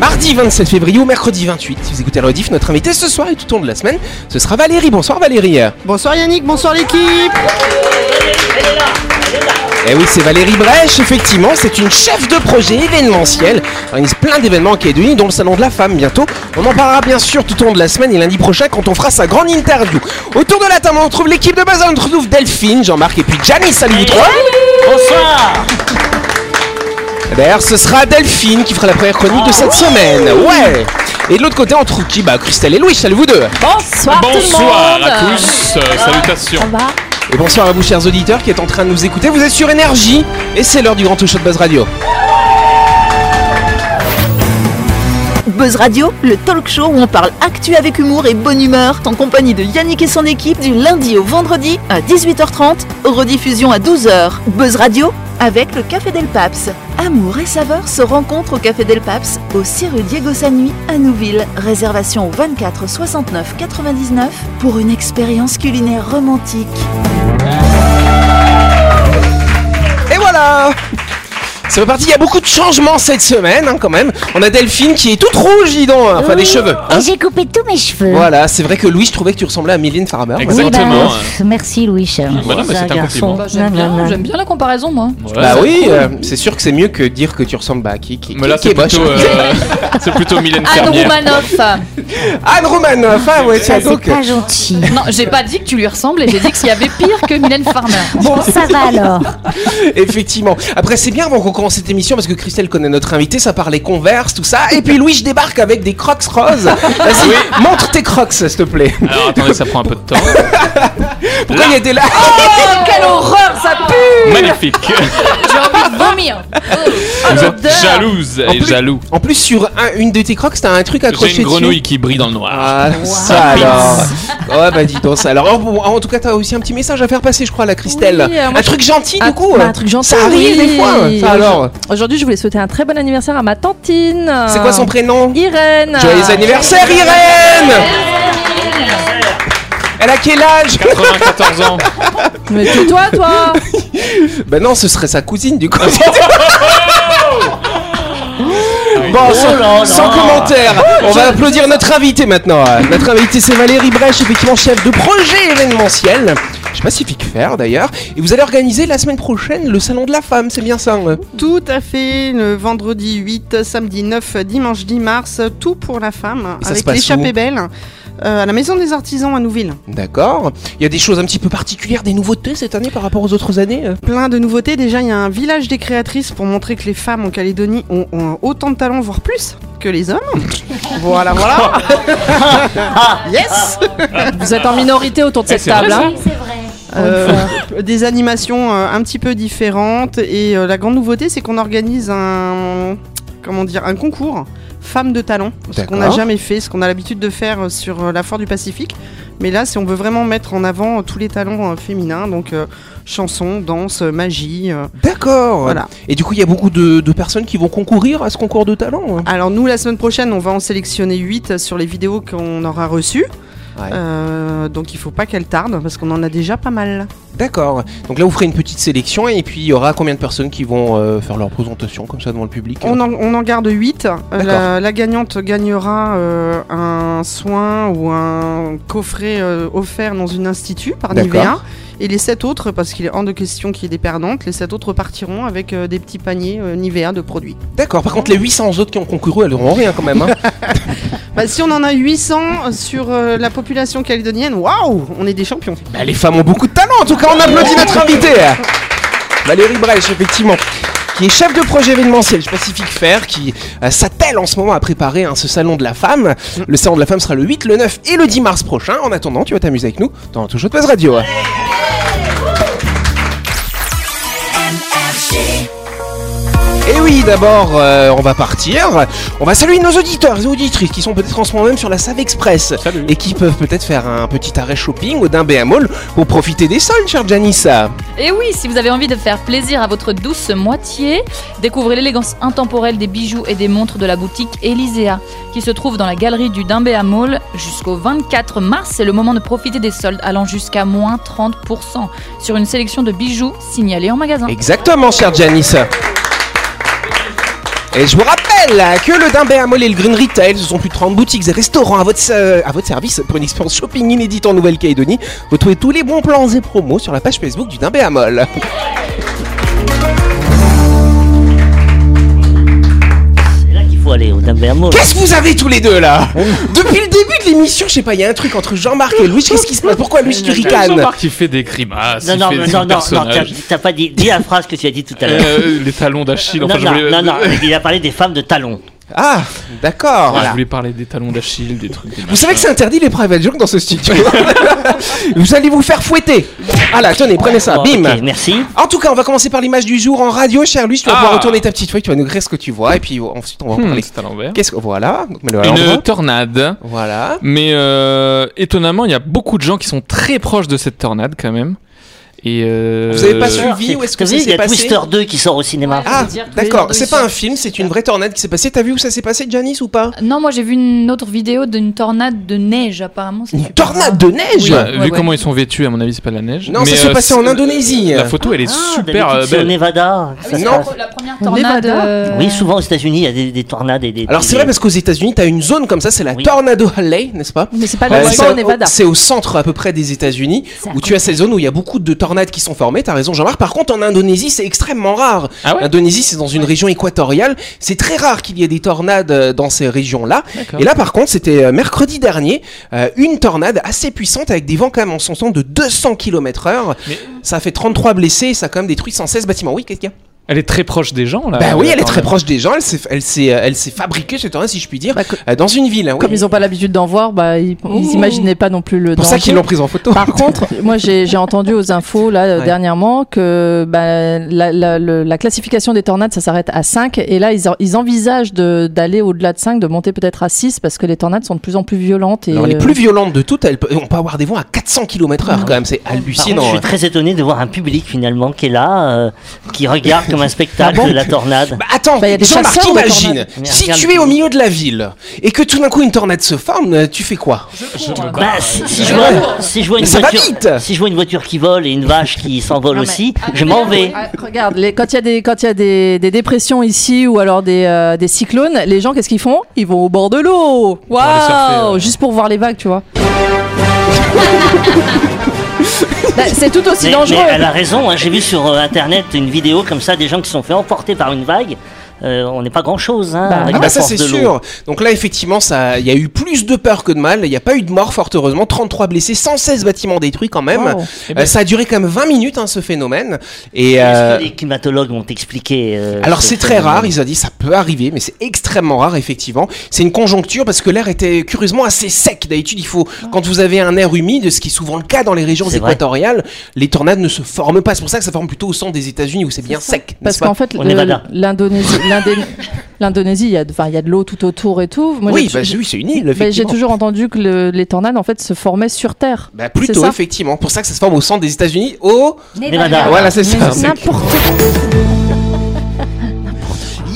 Mardi 27 février ou mercredi 28. Si vous écoutez Rediff, notre invité ce soir et tout au long de la semaine, ce sera Valérie. Bonsoir Valérie. Bonsoir Yannick, bonsoir l'équipe. Eh oui, c'est Valérie Brèche, effectivement, c'est une chef de projet événementiel. Elle organise plein d'événements en Calédonie, dont le Salon de la Femme bientôt. On en parlera bien sûr tout au long de la semaine et lundi prochain quand on fera sa grande interview. Autour de la table, on retrouve l'équipe de base, on retrouve Delphine, Jean-Marc et puis Janice. Salut vous trois Bonsoir D'ailleurs, ce sera Delphine qui fera la première chronique de cette semaine. Ouais Et de l'autre côté, on trouve qui Bah, Christelle et Louis, salut vous deux Bonsoir, tout le Bonsoir monde. à tous, euh, salutations. Ça va Et bonsoir à vous, chers auditeurs, qui êtes en train de nous écouter. Vous êtes sur Énergie et c'est l'heure du grand show de Buzz Radio. Buzz Radio, le talk show où on parle actu avec humour et bonne humeur, en compagnie de Yannick et son équipe du lundi au vendredi à 18h30, rediffusion à 12h. Buzz Radio avec le Café Del Paps. Amour et saveur se rencontrent au Café Del Paps, au 6 rue Diego Sanui à Nouville. Réservation au 24 69 99 pour une expérience culinaire romantique. Et voilà C'est reparti, il y a beaucoup de changements cette semaine hein, quand même. On a Delphine qui est toute rouge, dis donc, enfin des Oui, cheveux. hein. Et j'ai coupé tous mes cheveux. Voilà, c'est vrai que Louis, je trouvais que tu ressemblais à Mylène Farmer. Oui, Exactement. bah, pff, merci Louis. Bah non, mais c'est un compliment. Bah, j'aime bien, j'aime bien la comparaison, moi. Bah oui, euh, c'est sûr que c'est mieux que dire que tu ressembles à qui, qui, Mais là, qui c'est est moche. plutôt, euh, c'est plutôt Mylène Anne Fermière. Roumanoff. Anne Romanoff, ah ouais, tiens c'est donc. pas gentil. Non, j'ai pas dit que tu lui ressemblais, j'ai dit qu'il y avait pire que Mylène Farmer. Bon, ça va alors. Effectivement. Après, c'est bien avant qu'on commence cette émission parce que Christelle connaît notre invité, ça parlait converse, tout ça. Et puis Louis, je débarque avec des crocs roses. Vas-y, montre tes crocs, s'il te plaît. Alors attendez, ça prend un peu de temps. Pourquoi il était là Oh, quelle horreur, ça pue Magnifique. J'ai envie de vomir. Vous êtes jalouse En et plus- jaloux. En plus, sur un- une de tes crocs, t'as un truc accroché J'ai une dessus. grenouille qui brille dans le noir. Ah, ça alors. Ouais, bah dis donc ça. Alors, oh, en tout cas, t'as aussi un petit message à faire passer, je crois, à la Christelle. Oui, euh, moi, un truc gentil, du coup. bah, un truc gentil. Ça arrive oui. des fois. Ça alors. Aujourd'hui, je voulais souhaiter un très bon anniversaire à ma tantine. C'est quoi son prénom Irène. Joyeux anniversaire, Irène Elle a quel âge 94 ans. Mais tais-toi, toi. Bah non, ce serait sa cousine, du coup. Bon, sans, sans commentaire, on va applaudir notre invité maintenant. Notre invité, c'est Valérie Brèche, effectivement chef de projet événementiel. Je sais pas s'il fait que faire d'ailleurs. Et vous allez organiser la semaine prochaine le salon de la femme, c'est bien ça hein? Tout à fait, le vendredi 8, samedi 9, dimanche 10 mars, tout pour la femme, ça avec l'échappée belle, euh, à la Maison des Artisans à Nouville. D'accord. Il y a des choses un petit peu particulières, des nouveautés cette année par rapport aux autres années euh? Plein de nouveautés, déjà il y a un village des créatrices pour montrer que les femmes en Calédonie ont, ont autant de talent, voire plus, que les hommes. voilà, voilà. yes Vous êtes en minorité autour de cette table. hein. Des animations euh, un petit peu différentes. Et euh, la grande nouveauté c'est qu'on organise un comment dire un concours femmes de talent. Ce qu'on n'a jamais fait ce qu'on a l'habitude de faire euh, sur euh, la foire du Pacifique. Mais là si on veut vraiment mettre en avant euh, tous les talents euh, féminins. Donc euh, chansons danse euh, magie euh, D'accord. voilà. Et du coup, il y a beaucoup de, de personnes qui vont concourir à ce concours de talent. hein? Alors nous la semaine prochaine on va en sélectionner 8 sur les vidéos qu'on aura reçues Ouais. Euh, donc il faut pas qu'elles tardent parce qu'on en a déjà pas mal D'accord. Donc là, vous ferez une petite sélection et puis il y aura combien de personnes qui vont euh, faire leur présentation comme ça devant le public? On en, on en garde 8. D'accord. La, la gagnante gagnera euh, un soin ou un coffret euh, offert dans une institut par. Nivea. Et les 7 autres, parce qu'il est hors de question qu'il y ait des perdantes, les 7 autres partiront avec euh, des petits paniers euh, Nivea de produits. D'accord. Par contre, les 800 autres qui ont concouru, elles n'auront rien quand même. hein. Bah, si on en a 800 sur euh, la population calédonienne, waouh, on est des champions. Bah, les femmes ont beaucoup de talent. En tout cas, on applaudit notre invité. Valérie Brèche, effectivement. Qui est chef de projet événementiel Pacific Fair, qui euh, s'attelle en ce moment à préparer hein, ce salon de la femme. Le salon de la femme sera le 8, le 9 et le 10 mars prochain. En attendant, tu vas t'amuser avec nous dans Toujours de Buzz Radio. She Et oui, d'abord, euh, on va partir. On va saluer nos auditeurs et auditrices qui sont peut-être en ce moment même sur la Save Express Salut. et qui peuvent peut-être faire un petit arrêt shopping au Dimbéa Mall pour profiter des soldes, chère Janissa. Et oui, si vous avez envie de faire plaisir à votre douce moitié, découvrez l'élégance intemporelle des bijoux et des montres de la boutique Elisea, qui se trouve dans la galerie du Dimbéa Mall jusqu'au 24 mars. C'est le moment de profiter des soldes allant jusqu'à moins 30% sur une sélection de bijoux signalés en magasin. Exactement, chère Janissa. Et je vous rappelle que le Dimbé à Molle et le Green Retail, ce sont plus de 30 boutiques et restaurants à votre, service pour une expérience shopping inédite en Nouvelle-Calédonie. Retrouvez tous les bons plans et promos sur la page Facebook du Dimbé à faut aller, au Dimbéamo. Qu'est-ce que vous avez tous les deux là? Depuis le début de l'émission, je sais pas, il y a un truc entre Jean-Marc et Louis, qu'est-ce qui se passe? Pourquoi Louis tu ricanes Jean-Marc qui fait des grimaces, Non, il non, fait non, non, non, t'as- pas dit, dis la phrase que tu as dit tout à l'heure. Euh, les talons d'Achille. Enfin, non, non, non, il a parlé des femmes de talons. Ah, d'accord. Je voulais parler des talons d'Achille, des trucs. Des Vous savez que c'est interdit les private jokes dans ce studio. vous allez vous faire fouetter. Ah là, tenez, prenez ça, Bon, bim. merci. En tout cas, on va commencer par l'image du jour en radio, cher Luis. Tu vas Ah. pouvoir retourner ta petite feuille, tu vas nous écrire ce que tu vois, et puis ensuite on va en parler. c'est à l'envers. Qu'est-ce que voilà Donc, à l'endroit. Une tornade. Voilà. Mais euh, étonnamment, il y a beaucoup de gens qui sont très proches de cette tornade quand même. Et euh, Vous avez pas suivi où est-ce que ça vu, il y s'est a passé Twister 2 qui sort au cinéma. Ah, d'accord. C'est pas un film, c'est une vraie tornade qui s'est passée. T'as vu où ça s'est passé, Janice, ou pas Non, moi j'ai vu une autre vidéo d'une tornade de neige apparemment. Une tornade de neige Bah, Ouais, vu ouais. comment ils sont vêtus, à mon avis, c'est pas de la neige. Non, Mais, ça s'est euh, passé en Indonésie. La photo, elle est Ah, super euh, c'est au belle. Nevada. se Non. La première tornade. Euh, Oui, souvent aux États-Unis, il y a des, des tornades et des. Alors c'est vrai parce qu'aux États-Unis, t'as une zone comme ça, c'est la. Tornado Alley, n'est-ce pas Mais c'est pas, Nevada. C'est au centre à peu près des États-Unis où tu as ces zones où il y a beaucoup de tornades qui sont formées. T'as raison, Jean-Marc. Par contre, en Indonésie, c'est extrêmement rare. Ah ouais L'Indonésie, c'est dans une région équatoriale. C'est très rare qu'il y ait des tornades euh, dans ces régions-là. Et là, par contre, c'était euh, mercredi dernier, euh, une tornade assez puissante avec des vents quand même en son temps de 200 km/h. Mais- Ça a fait 33 blessés. et Ça a quand même détruit 116 bâtiments. Oui, qu'est-ce qu'il y a? Elle est très proche des gens là. Bah oui, la elle est très proche des gens. Elle s'est, elle s'est, euh, elle s'est fabriquée cette tornade, si je puis dire, Bah, euh, dans une ville. hein, oui. Comme ils n'ont pas l'habitude d'en voir, bah, ils ils imaginaient pas non plus le C'est pour ça qu'ils l'ont prise en photo. Par contre, moi j'ai j'ai entendu aux infos là euh, Ouais. dernièrement que bah, la, la- le- la classification des tornades ça s'arrête à 5 et là ils, en- ils envisagent de- d'aller au-delà de 5, de monter peut-être à 6 parce que les tornades sont de plus en plus violentes. Et, Alors, les euh, plus violentes de toutes, elles, on peut avoir des vents à 400 km/h quand même, c'est Par contre, hallucinant. je suis hein. très étonné de voir un public finalement qui est là, euh, qui regarde comme un spectacle Ah bon la tornade. Bah attends, Bah, y a des Jean-Marc, imagine, si tu es au il- milieu de la ville et que tout d'un coup une tornade se forme, euh, tu fais quoi? Bah, si, si je vois, si je vois une ça voiture, vite. si je vois une voiture qui vole et une vache qui s'envole aussi, je m'en vais. Ah, regarde, les- quand il y a, des, quand il y a des, des dépressions ici ou alors des, euh, des cyclones, les gens, qu'est-ce qu'ils font? Ils vont au bord de l'eau. Waouh ouais. Juste pour voir les vagues, tu vois. Bah, c'est tout aussi Mais, dangereux. mais elle a raison, hein, j'ai vu sur euh, internet une vidéo comme ça, des gens qui se sont fait emporter par une vague. Euh, on n'est pas grand chose hein, Bah, avec Ah la bah ça c'est sûr. Donc là effectivement ça, il y a eu plus de peur que de mal. Il n'y a pas eu de mort fort heureusement. 33 blessés, 116 bâtiments détruits quand même. Wow. Euh, ça a duré quand même 20 minutes hein, ce phénomène. Et euh, que les climatologues m'ont expliqué euh, Alors ce c'est très rare, ils ont dit ça peut arriver, mais c'est extrêmement rare effectivement. C'est une conjoncture parce que l'air était curieusement assez sec. D'habitude, il faut quand vous avez un air humide, ce qui est souvent le cas dans les régions vrai. équatoriales, les tornades ne se forment pas. C'est pour ça que ça forme plutôt au centre des États-Unis où c'est bien sec. Parce qu'en fait, l'Indonésie, l'Indonésie, il y a, de- enfin, il y a de l'eau tout autour et tout. Moi, oui, j'ai- bah, oui, c'est une île. bah, j'ai toujours entendu que le- les tornades, en fait, se formaient sur Terre. Bah, C'est plutôt effectivement. Pour ça que ça se forme au centre des États-Unis. Au Nevada. voilà, c'est ça. Mais N'importe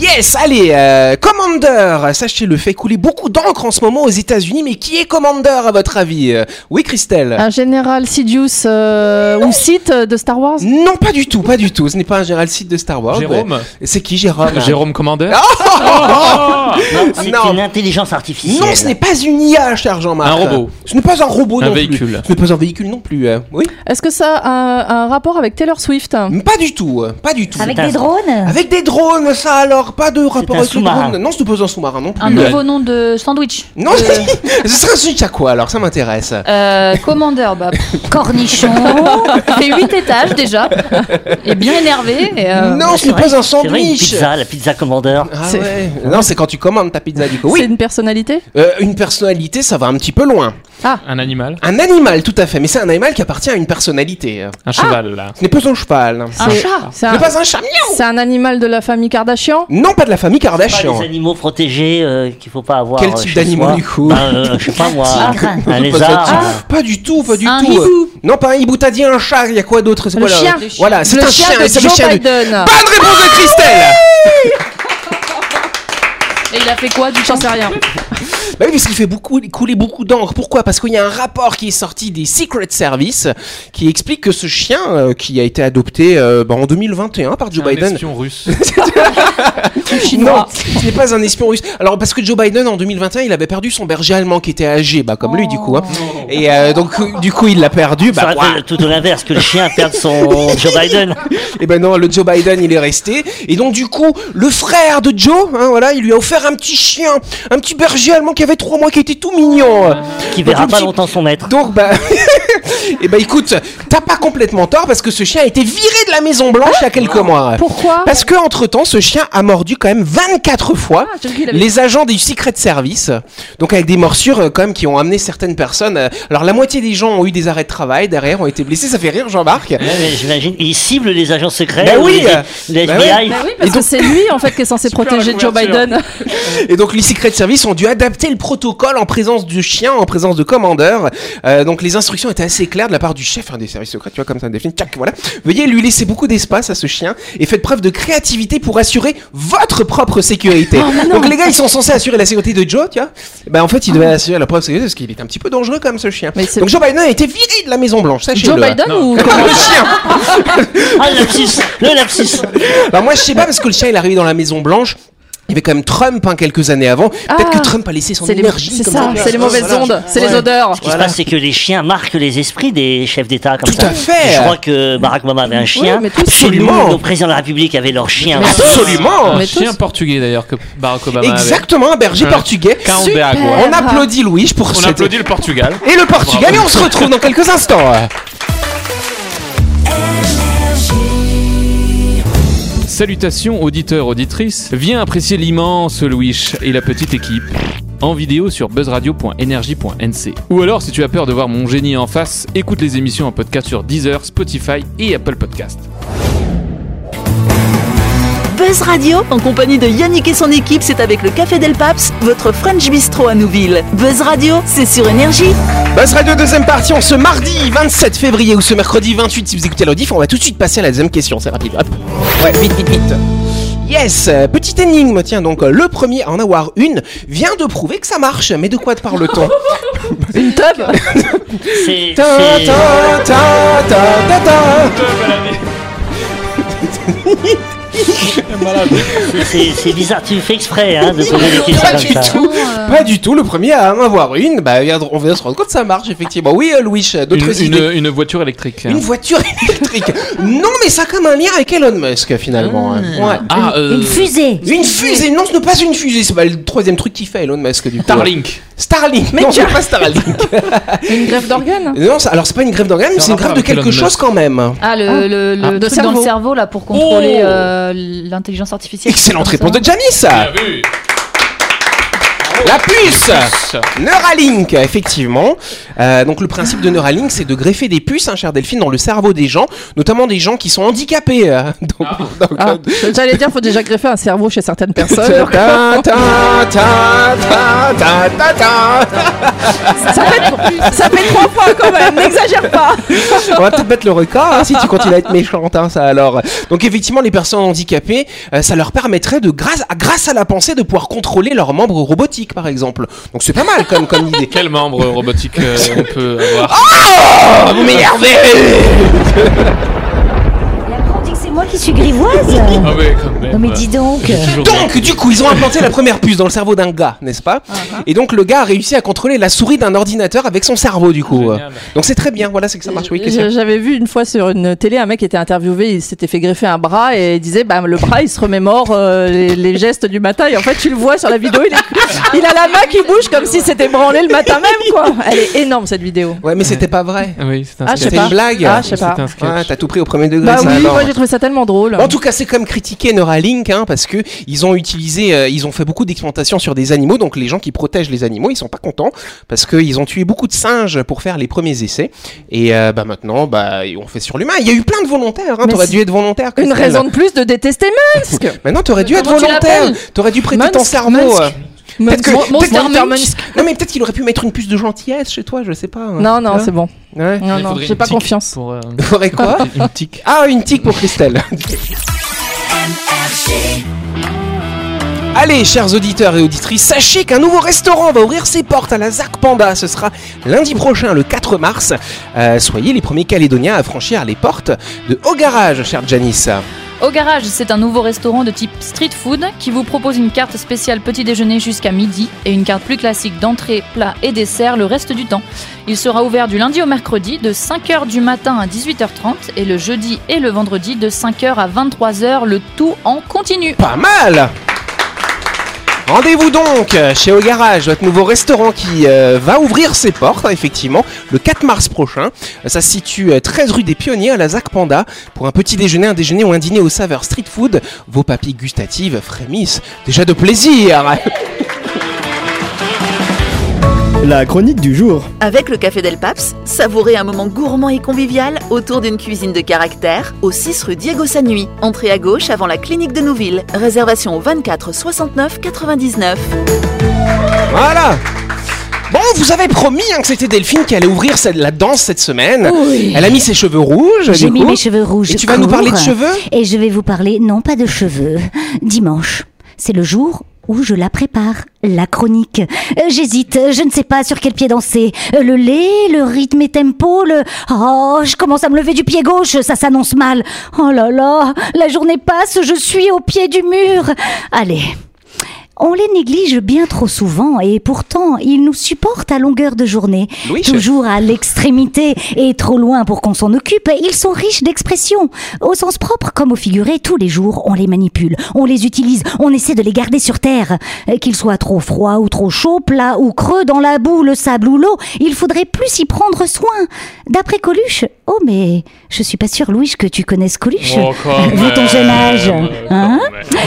Yes, allez, euh, Commander, sachez-le, fait couler beaucoup d'encre en ce moment aux États-Unis, mais qui est Commander à votre avis? Euh, Oui, Christelle Un général Sidious euh, ou Sith de Star Wars? Non, pas du tout, pas du tout. Ce n'est pas un général site de Star Wars. Jérôme mais- C'est qui Jérôme? Jérôme Commander Non, c'est une intelligence artificielle. Non, ce n'est pas une IA, cher Jean-Marc. Un robot. Ce n'est pas un robot Un non véhicule. plus. Ce n'est pas un véhicule non plus. euh, Oui Est-ce que ça a un, un rapport avec Taylor Swift? Pas du tout, pas du tout. Avec des drones? Avec des drones, ça alors Pas de rapport avec sous-marin. drones. Non, ce n'est pas un sous-marin non plus. Un euh. nouveau nom de sandwich. Non, ce serait un switch à quoi alors Ça m'intéresse. Euh, Commander, bah, il fait 8 étages déjà. Et bien énervé. Et, euh, non, ce C'est pas un C'est vrai, une sandwich. pizza, la pizza commandeur. Ah C'est- ouais. Non, c'est quand tu commandes ta pizza du coup. C'est Oui. une personnalité Euh, une personnalité, ça va un petit peu loin. Un animal Un animal, tout à fait. Mais c'est un animal qui appartient à une personnalité. Un cheval là Ce n'est pas un cheval. un C'est- chat. C'est Ce un, n'est pas un chat. c'est un animal de la famille Kardashian? Non, pas de la famille Pas Kardashian. des animaux protégés euh, qu'il faut pas avoir. Quel euh, type d'animaux, du coup Bah, euh, Je sais pas moi. Un Pas lézard. euh, Pas du tout, pas du Un tout. hibou. Non, pas un hibou, t'as dit un chat, il y a quoi d'autre? C'est Le quoi chien. Voilà, c'est Le un chien de c'est le chien. Bonne réponse de Christelle Et il a fait quoi du J'en sais rien. Bah oui, parce qu'il fait beaucoup, couler beaucoup d'encre. Pourquoi? Parce qu'il y a un rapport qui est sorti des Secret Service qui explique que ce chien euh, qui a été adopté euh, bah, en 2021 par Joe Un Biden. espion russe. Non, ce n'est pas un espion russe. Alors parce que Joe Biden en 2021, il avait perdu son berger allemand qui était âgé, bah comme lui du coup. hein. Et euh, donc du coup, il l'a perdu. Ça Bah, aurait tout l'inverse, que le chien perde son Joe Biden. Et ben non, le Joe Biden, il est resté. Et donc du coup, le frère de Joe, hein, voilà, il lui a offert un petit chien, un petit berger allemand qui avait trois mois, qui était tout mignon. Qui verra pas petit- longtemps son maître. Donc bah, et bah écoute, t'as pas complètement tort parce que ce chien a été viré de la Maison Blanche il y a quelques mois. Pourquoi Parce que entre temps, ce chien a mordu quand même 24 fois Ah, j'ai cru qu'il avait- les agents du Secret Service. Donc avec des morsures euh, quand même qui ont amené certaines personnes. euh, alors la moitié des gens ont eu des arrêts de travail derrière, ont été blessés. Ça fait rire Jean-Marc. Ouais, mais J'imagine, il cible les agents secrets, Bah ou oui, les, euh, les bah FBI. Bah oui, parce Et donc- que c'est lui en fait qui est censé Super protéger la Joe couverture. Biden. Et donc les Secret Service ont dû adapter le protocole en présence du chien, en présence de commandeurs. Euh, donc les instructions étaient assez claires de la part du chef hein, des services secrets, tu vois comme ça défini. Tchac, voilà. Veuillez lui laisser beaucoup d'espace à ce chien et faites preuve de créativité pour assurer votre propre sécurité. donc les gars, ils sont censés assurer la sécurité de Joe, tu vois. Ben en fait, ils devaient assurer la propre sécurité parce qu'il est un petit peu dangereux comme ce chien. Mais Donc Joe Biden a été viré de la Maison Blanche, sachez-le. Joe Biden ou le chien. Ah, le lapsus, le lapsus. Alors moi je sais pas parce que le chien il est arrivé dans la Maison Blanche. Il y avait quand même Trump hein, quelques années avant. Peut-être Ah. que Trump a laissé son C'est les, énergie. c'est comme ça, c'est les mauvaises Voilà. ondes, c'est les odeurs. Ce qui se passe, c'est que les chiens marquent les esprits des chefs d'État comme Tout ça. à fait. Je crois que Barack Obama avait un chien. mais tous- Absolument. Le président de la République avait leur chien. Absolument. Un Mais chien tous- portugais d'ailleurs que Barack Obama avait. Exactement, un berger Ouais. portugais. Super. On applaudit Louis pour On cette- applaudit le Portugal. Et le Portugal, et on se retrouve dans quelques instants. Salutations auditeurs, auditrices. Viens apprécier l'immense Louis et la petite équipe en vidéo sur buzzradio.energie.nc. Ou alors, si tu as peur de voir mon génie en face, écoute les émissions en podcast sur Deezer, Spotify et Apple Podcast. Buzz Radio, en compagnie de Yannick et son équipe, c'est avec le Café Del Paps, votre French Bistro à Nouville. Buzz Radio, c'est sur Énergie. Buzz Radio deuxième partie, en ce mardi 27 février ou ce mercredi 28 si vous écoutez l'audif, on va tout de suite passer à la deuxième question, c'est rapide. Hop. Ouais, vite, vite, vite. Yes, euh, petite énigme, tiens donc euh, le premier à en avoir une vient de prouver que ça marche, mais de quoi te parle-t-on Une tub C'est Ta, c'est- ta, ta, ta, ta, ta. c'est- c'est bizarre. Tu fais exprès hein, de poser des questions Pas comme du ça. tout, pas du tout. Le premier à en avoir une, bah, on vient de se rendre compte que ça marche effectivement. Oui, euh, Louis, Une, d'autres une- idées. une voiture électrique. Une voiture électrique. non, mais ça a comme un lien avec Elon Musk finalement. hein. Ouais. Ah, euh, Une fusée. Une fusée, non, ce n'est pas une fusée, c'est pas le troisième truc qu'il fait Elon Musk du coup. Starlink. Starlink, non, c'est pas Starlink. Une greffe d'organes? Non, ça- alors c'est pas une grève d'organes, mais c'est une grève de avec quelque Elon chose Musk. quand même. Ah, le, le, Ah, truc dans le cerveau. cerveau là pour contrôler Oh euh, l'intelligence artificielle. Excellente réponse ça. de Janice. La puce Neuralink, effectivement. Euh, donc le principe de Neuralink, c'est de greffer des puces, hein, cher Delphine, dans le cerveau des gens, notamment des gens qui sont handicapés. euh. Donc, donc, Ah, euh, J'allais dire, faut déjà greffer un cerveau chez certaines ta, personnes. ta, ta, ta, ta, ta, ta. Ça fait, ça fait trois fois quand même, n'exagère pas. On va peut-être mettre le record hein, si tu continues à être méchante, hein, ça alors. Donc effectivement, les personnes handicapées, euh, ça leur permettrait de grâce à, grâce à la pensée de pouvoir contrôler leurs membres robotiques, par exemple. Donc c'est pas mal comme comme idée. Quel membre robotique euh, on peut avoir Oh, vous m'énervez Et après, on dit que c'est moi qui suis grivoise. Ah ouais, quand même. Non mais dis donc. Donc, du coup, ils ont implanté la première puce dans le cerveau d'un gars, n'est-ce pas Et donc, le gars a réussi à contrôler la souris d'un ordinateur avec son cerveau, du coup. Génial. Donc, c'est très bien. Voilà, c'est que ça marche. Oui, J'avais vu une fois sur une télé un mec qui était interviewé, il s'était fait greffer un bras et il disait bah, le bras il se remémore euh, les, les gestes du matin et en fait tu le vois sur la vidéo, il, est- il a la main qui bouge comme si c'était branlé le matin même quoi. Elle est énorme cette vidéo. Ouais, mais c'était pas vrai. Ah oui, c'est un Ah, C'était une blague. Ah, je sais pas. C'était t'as tout pris au premier degré. Bah ça, oui, alors. moi j'ai trouvé ça tellement drôle. En tout cas, c'est comme critiquer Neuralink, hein, parce que ils ont utilisé, euh, ils ont fait beaucoup d'explantations sur des animaux, donc les gens qui protègent les animaux, ils sont pas contents parce qu'ils ont tué beaucoup de singes pour faire les premiers essais, et euh, bah maintenant, bah on fait sur l'humain. Il y a eu plein de volontaires, hein, t'aurais dû être volontaire. Une raison de plus de détester Musk. Maintenant, t'aurais dû être Comment tu volontaire. T'aurais dû prêter ton cerveau. Musk. Peut-être que- Mon- peut-être Monster qu'il- Musk. Non, mais peut-être qu'il aurait pu mettre une puce de gentillesse chez toi, je sais pas. hein. Non, non, Hein c'est bon. Ouais. Non, non, j'ai pas confiance. Pour, euh, faudrait quoi une tique. Ah, une tique pour Christelle. Allez, chers auditeurs et auditrices, sachez qu'un nouveau restaurant va ouvrir ses portes à la ZAC Panda. Ce sera lundi prochain, le 4 mars. Euh, soyez les premiers Calédoniens à franchir les portes de Haut Garage, cher Janice. Au Garage, c'est un nouveau restaurant de type street food qui vous propose une carte spéciale petit déjeuner jusqu'à midi et une carte plus classique d'entrée, plat et dessert le reste du temps. Il sera ouvert du lundi au mercredi de 5h du matin à 18h30 et le jeudi et le vendredi de 5h à 23h, le tout en continu. Pas mal Rendez-vous donc chez Au Garage, votre nouveau restaurant qui euh, va ouvrir ses portes, hein, effectivement, le 4 mars prochain. Euh, Ça se situe euh, 13 rue des Pionniers à la ZAC Panda. Pour un petit déjeuner, un déjeuner ou un dîner aux saveurs street food, vos papilles gustatives frémissent déjà de plaisir. La chronique du jour. Avec le Café Del Paps, savourez un moment gourmand et convivial autour d'une cuisine de caractère au 6 rue Diego Sanui. Entrée à gauche avant la clinique de Nouville. Réservation au 24 69 99. Voilà Bon, vous avez promis hein, que c'était Delphine qui allait ouvrir cette- la danse cette semaine. Oui. Elle a mis ses cheveux rouges. J'ai mis coup. mes cheveux rouges. Et tu vas nous parler de cheveux? Et je vais vous parler, non pas de cheveux, dimanche. C'est le jour où je la prépare, la chronique. Euh, J'hésite, je ne sais pas sur quel pied danser. Euh, Le lait, le rythme et tempo, le... Oh, je commence à me lever du pied gauche, ça s'annonce mal. Oh là là, la journée passe, je suis au pied du mur. Allez. On les néglige bien trop souvent et pourtant ils nous supportent à longueur de journée, Louis, toujours à l'extrémité et trop loin pour qu'on s'en occupe. Ils sont riches d'expressions, au sens propre comme au figuré. Tous les jours, on les manipule, on les utilise, on essaie de les garder sur terre. Euh, Qu'ils soient trop froids ou trop chauds, plats ou creux, dans la boue, le sable ou l'eau, il faudrait plus y prendre soin. D'après Coluche, oh mais je suis pas sûre, Louis, que tu connaisses Coluche. Oh, Vu ton jeune âge, même, hein?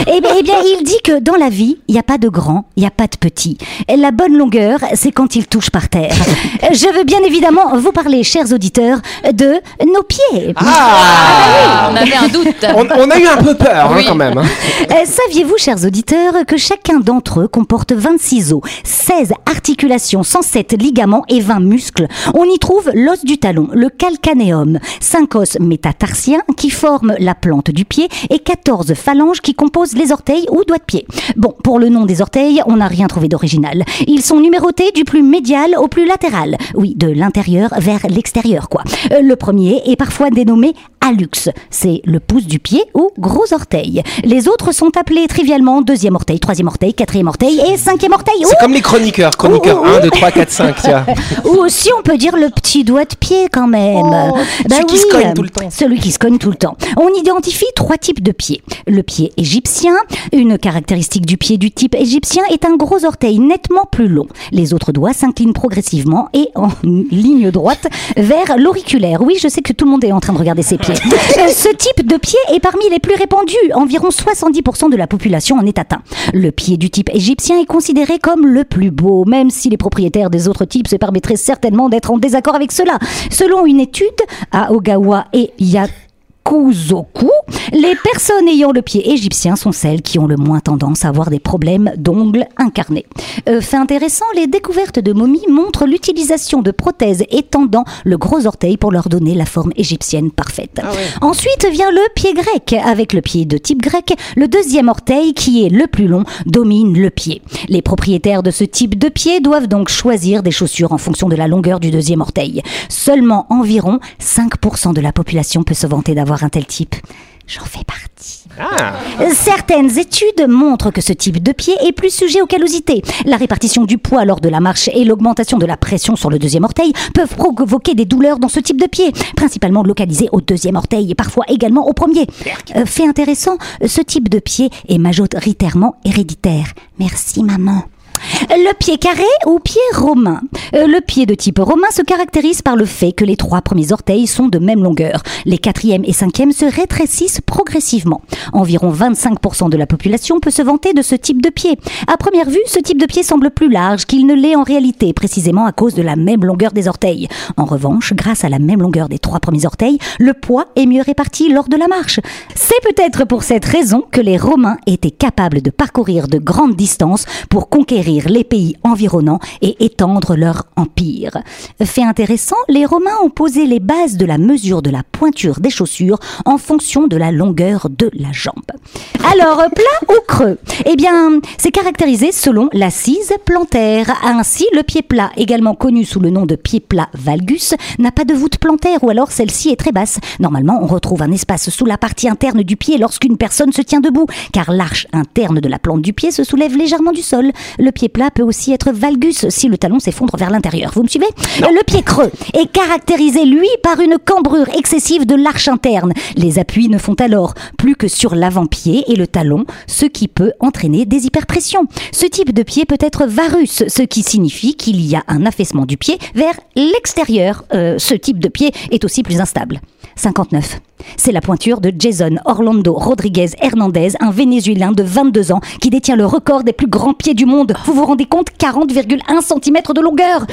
eh bien, eh bien, il dit que dans la vie, il n'y a pas de grand, il n'y a pas de petit. La bonne longueur, c'est quand il touche par terre. Je veux bien évidemment vous parler, chers auditeurs, de nos pieds. Ah On avait un doute. on, on a eu un peu peur hein, quand même. hein. Euh, Saviez-vous, chers auditeurs, que chacun d'entre eux comporte 26 os, 16 articulations, 107 ligaments et 20 muscles? On y trouve l'os du talon, le calcanéum, 5 os métatarsiens qui forment la plante du pied et 14 phalanges qui composent les orteils ou doigts de pied. Bon, pour le nom des orteils, on n'a rien trouvé d'original. Ils sont numérotés du plus médial au plus latéral. Oui, de l'intérieur vers l'extérieur, quoi. Euh, le premier est parfois dénommé hallux. C'est le pouce du pied ou gros orteil. Les autres sont appelés trivialement deuxième orteil, troisième orteil, quatrième orteil et cinquième orteil. C'est comme les chroniqueurs. Chroniqueur Ouh, ouh, 1, 2, 3, 4, 5. Tiens. Ou aussi on peut dire le petit doigt de pied quand même. Oh, celui qui se cogne tout le temps. Celui qui se cogne tout le temps. On identifie trois types de pieds. Le pied égyptien, une caractéristique du pied du type égyptien est un gros orteil nettement plus long. Les autres doigts s'inclinent progressivement et en ligne droite vers l'auriculaire. Oui, je sais que tout le monde est en train de regarder ses pieds. Euh, Ce type de pied est parmi les plus répandus. Environ 70% de la population en est atteint. Le pied du type égyptien est considéré comme le plus beau, même si les propriétaires des autres types se permettraient certainement d'être en désaccord avec cela. Selon une étude à Ogawa et Yakuzoku, les personnes ayant le pied égyptien sont celles qui ont le moins tendance à avoir des problèmes d'ongles incarnés. Euh, fait intéressant, les découvertes de momies montrent l'utilisation de prothèses étendant le gros orteil pour leur donner la forme égyptienne parfaite. Ensuite vient le pied grec. Avec le pied de type grec, le deuxième orteil, qui est le plus long, domine le pied. Les propriétaires de ce type de pied doivent donc choisir des chaussures en fonction de la longueur du deuxième orteil. Seulement environ 5% de la population peut se vanter d'avoir un tel type. J'en fais partie. Ah. Certaines études montrent que ce type de pied est plus sujet aux callosités. La répartition du poids lors de la marche et l'augmentation de la pression sur le deuxième orteil peuvent provoquer des douleurs dans ce type de pied, principalement localisées au deuxième orteil et parfois également au premier. Euh, fait intéressant, ce type de pied est majoritairement héréditaire. Merci maman. Le pied carré ou pied romain. Euh, Le pied de type romain se caractérise par le fait que les trois premiers orteils sont de même longueur. Les quatrième et cinquième se rétrécissent progressivement. Environ 25% de la population peut se vanter de ce type de pied. À première vue, ce type de pied semble plus large qu'il ne l'est en réalité, précisément à cause de la même longueur des orteils. En revanche, grâce à la même longueur des trois premiers orteils, le poids est mieux réparti lors de la marche. C'est peut-être pour cette raison que les Romains étaient capables de parcourir de grandes distances pour conquérir les pays environnants et étendre leur empire. Fait intéressant, les Romains ont posé les bases de la mesure de la pointure des chaussures en fonction de la longueur de la jambe. Alors, plat ou creux? Eh bien, c'est caractérisé selon l'assise plantaire. Ainsi, le pied plat, également connu sous le nom de pied plat valgus, n'a pas de voûte plantaire ou alors celle-ci est très basse. Normalement, on retrouve un espace sous la partie interne du pied lorsqu'une personne se tient debout, car l'arche interne de la plante du pied se soulève légèrement du sol. Le pied plat peut aussi être valgus si le talon s'effondre vers l'intérieur. Vous me suivez? Le pied creux est caractérisé, lui, par une cambrure excessive de l'arche interne. Les appuis ne font alors plus que sur l'avant-pied et le talon, ce qui peut entraîner des hyperpressions. Ce type de pied peut être varus, ce qui signifie qu'il y a un affaissement du pied vers l'extérieur. Euh, ce type de pied est aussi plus instable. 59. C'est la pointure de Jason Orlando Rodriguez Hernandez, un Vénézuélien de 22 ans qui détient le record des plus grands pieds du monde. Vous vous rendez compte 40,1 cm de longueur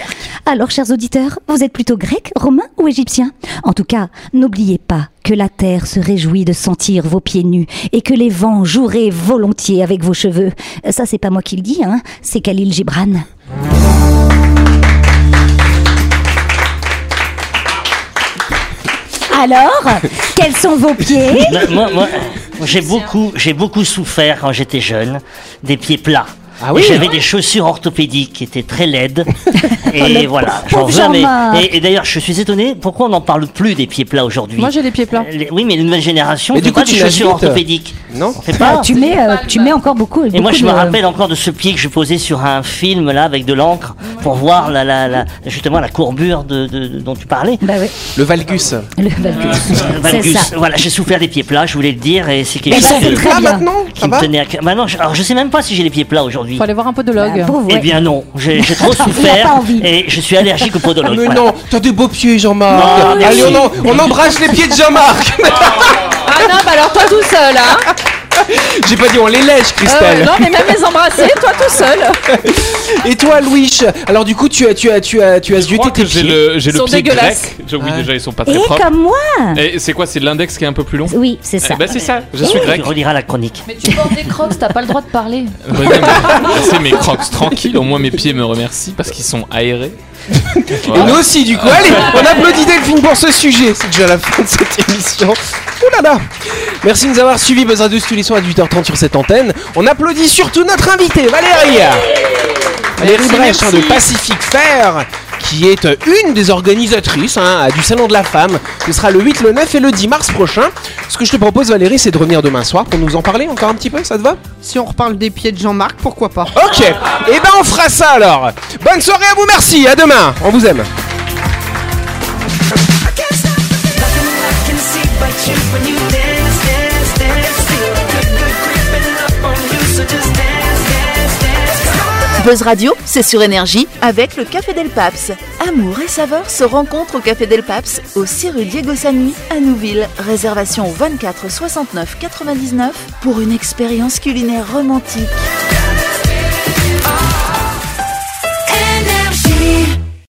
Alors, chers auditeurs, vous êtes plutôt grec, romain ou égyptien? En tout cas, n'oubliez pas que la terre se réjouit de sentir vos pieds nus et que les vents joueraient volontiers avec vos cheveux. Ça, c'est pas moi qui le dis, hein, c'est Khalil Gibran. Alors, quels sont vos pieds Moi, j'ai beaucoup souffert quand j'étais jeune des pieds plats. Ah oui Et J'avais des chaussures orthopédiques qui étaient très laides. et voilà, j'en veux. mais-. Et, et d'ailleurs, je suis étonné, pourquoi on n'en parle plus des pieds plats aujourd'hui Moi j'ai les pieds plats. Euh, les- Oui, mais les nouvelles générations, Mais du fait coup, pas des tu chaussures vite. orthopédiques. Non On fait pas. tu, mets, euh, tu mets encore beaucoup. Et moi, je me rappelle encore de ce pied que je posais sur un film là avec de l'encre pour voir la, la, la- justement la courbure de, de- de- dont tu parlais. Bah oui, Le valgus. le valgus. Euh, Valgus. ça. Voilà, j'ai souffert des pieds plats, je voulais le dire, et c'est quelque chose très bien. qui me tenait à cœur. Bah non, je- alors je sais même pas si j'ai les pieds plats aujourd'hui. Faut aller voir un podologue. Bah, pauvre, Eh bien non, j'ai trop souffert et je suis allergique au podologue. Mais voilà. non, t'as des beaux pieds, Jean-Marc. Allez, on, en- on embrasse les pieds de Jean-Marc. Ah non, bah alors toi tout seul, hein J'ai pas dit on les lèche, Euh, Christelle. Non, mais même les embrasser, toi tout seul. Et toi, Louis Alors du coup, tu as, tu as, tu as, tu as Je crois que tes j'ai pieds. le, j'ai Ils le sont pied grec. Je- oui, Ah. déjà, ils sont pas Et très propres. comme moi Et c'est quoi C'est l'index qui est un peu plus long Oui, c'est ça. Eh ben, c'est ça, je suis Tu grec. reliras la chronique. Mais tu portes des crocs, t'as pas le droit de parler. Ouais, non, mais Laissez mes crocs tranquilles, au moins mes pieds me remercient parce qu'ils sont aérés. Et nous aussi, du coup. Allez, on applaudit Delphine pour ce sujet. C'est déjà la fin de cette émission. Ouh là là. Merci de nous avoir suivis. Buzz Radio tous les soirs à 18h30 sur cette antenne. On applaudit surtout notre invité, Valérie. Valérie Brèche hein, de Pacific Fair, qui est euh, une des organisatrices hein, du Salon de la Femme. Ce sera le 8, le 9 et le 10 mars prochain. Ce que je te propose, Valérie, c'est de revenir demain soir pour nous en parler encore un petit peu. Ça te va? Si on reparle des pieds de Jean-Marc, pourquoi pas? Ok. Et ben, on fera ça alors. Bonne soirée à vous. Merci. À demain. On vous aime. Buzz Radio, c'est sur énergie avec le Café Del Paps. Amour et saveur se rencontrent au Café Del Paps, au 6 rue Diego Sanui, à Nouville. Réservation au 24 69 99 pour une expérience culinaire romantique.